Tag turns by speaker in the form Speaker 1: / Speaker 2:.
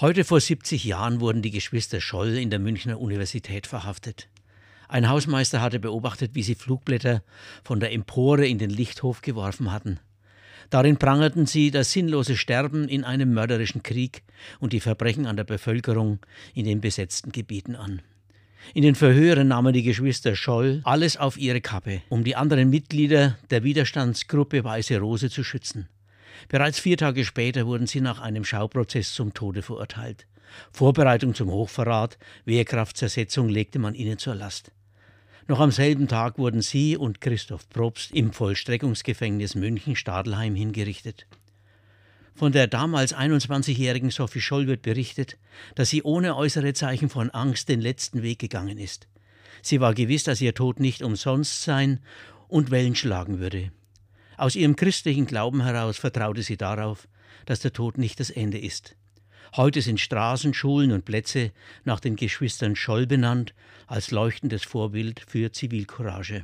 Speaker 1: Heute vor 70 Jahren wurden die Geschwister Scholl in der Münchner Universität verhaftet. Ein Hausmeister hatte beobachtet, wie sie Flugblätter von der Empore in den Lichthof geworfen hatten. Darin prangerten sie das sinnlose Sterben in einem mörderischen Krieg und die Verbrechen an der Bevölkerung in den besetzten Gebieten an. In den Verhören nahmen die Geschwister Scholl alles auf ihre Kappe, um die anderen Mitglieder der Widerstandsgruppe Weiße Rose zu schützen. Bereits vier Tage später wurden sie nach einem Schauprozess zum Tode verurteilt. Vorbereitung zum Hochverrat, Wehrkraftzersetzung legte man ihnen zur Last. Noch am selben Tag wurden sie und Christoph Probst im Vollstreckungsgefängnis München-Stadelheim hingerichtet. Von der damals 21-jährigen Sophie Scholl wird berichtet, dass sie ohne äußere Zeichen von Angst den letzten Weg gegangen ist. Sie war gewiss, dass ihr Tod nicht umsonst sein und Wellen schlagen würde. Aus ihrem christlichen Glauben heraus vertraute sie darauf, dass der Tod nicht das Ende ist. Heute sind Straßen, Schulen und Plätze nach den Geschwistern Scholl benannt, als leuchtendes Vorbild für Zivilcourage.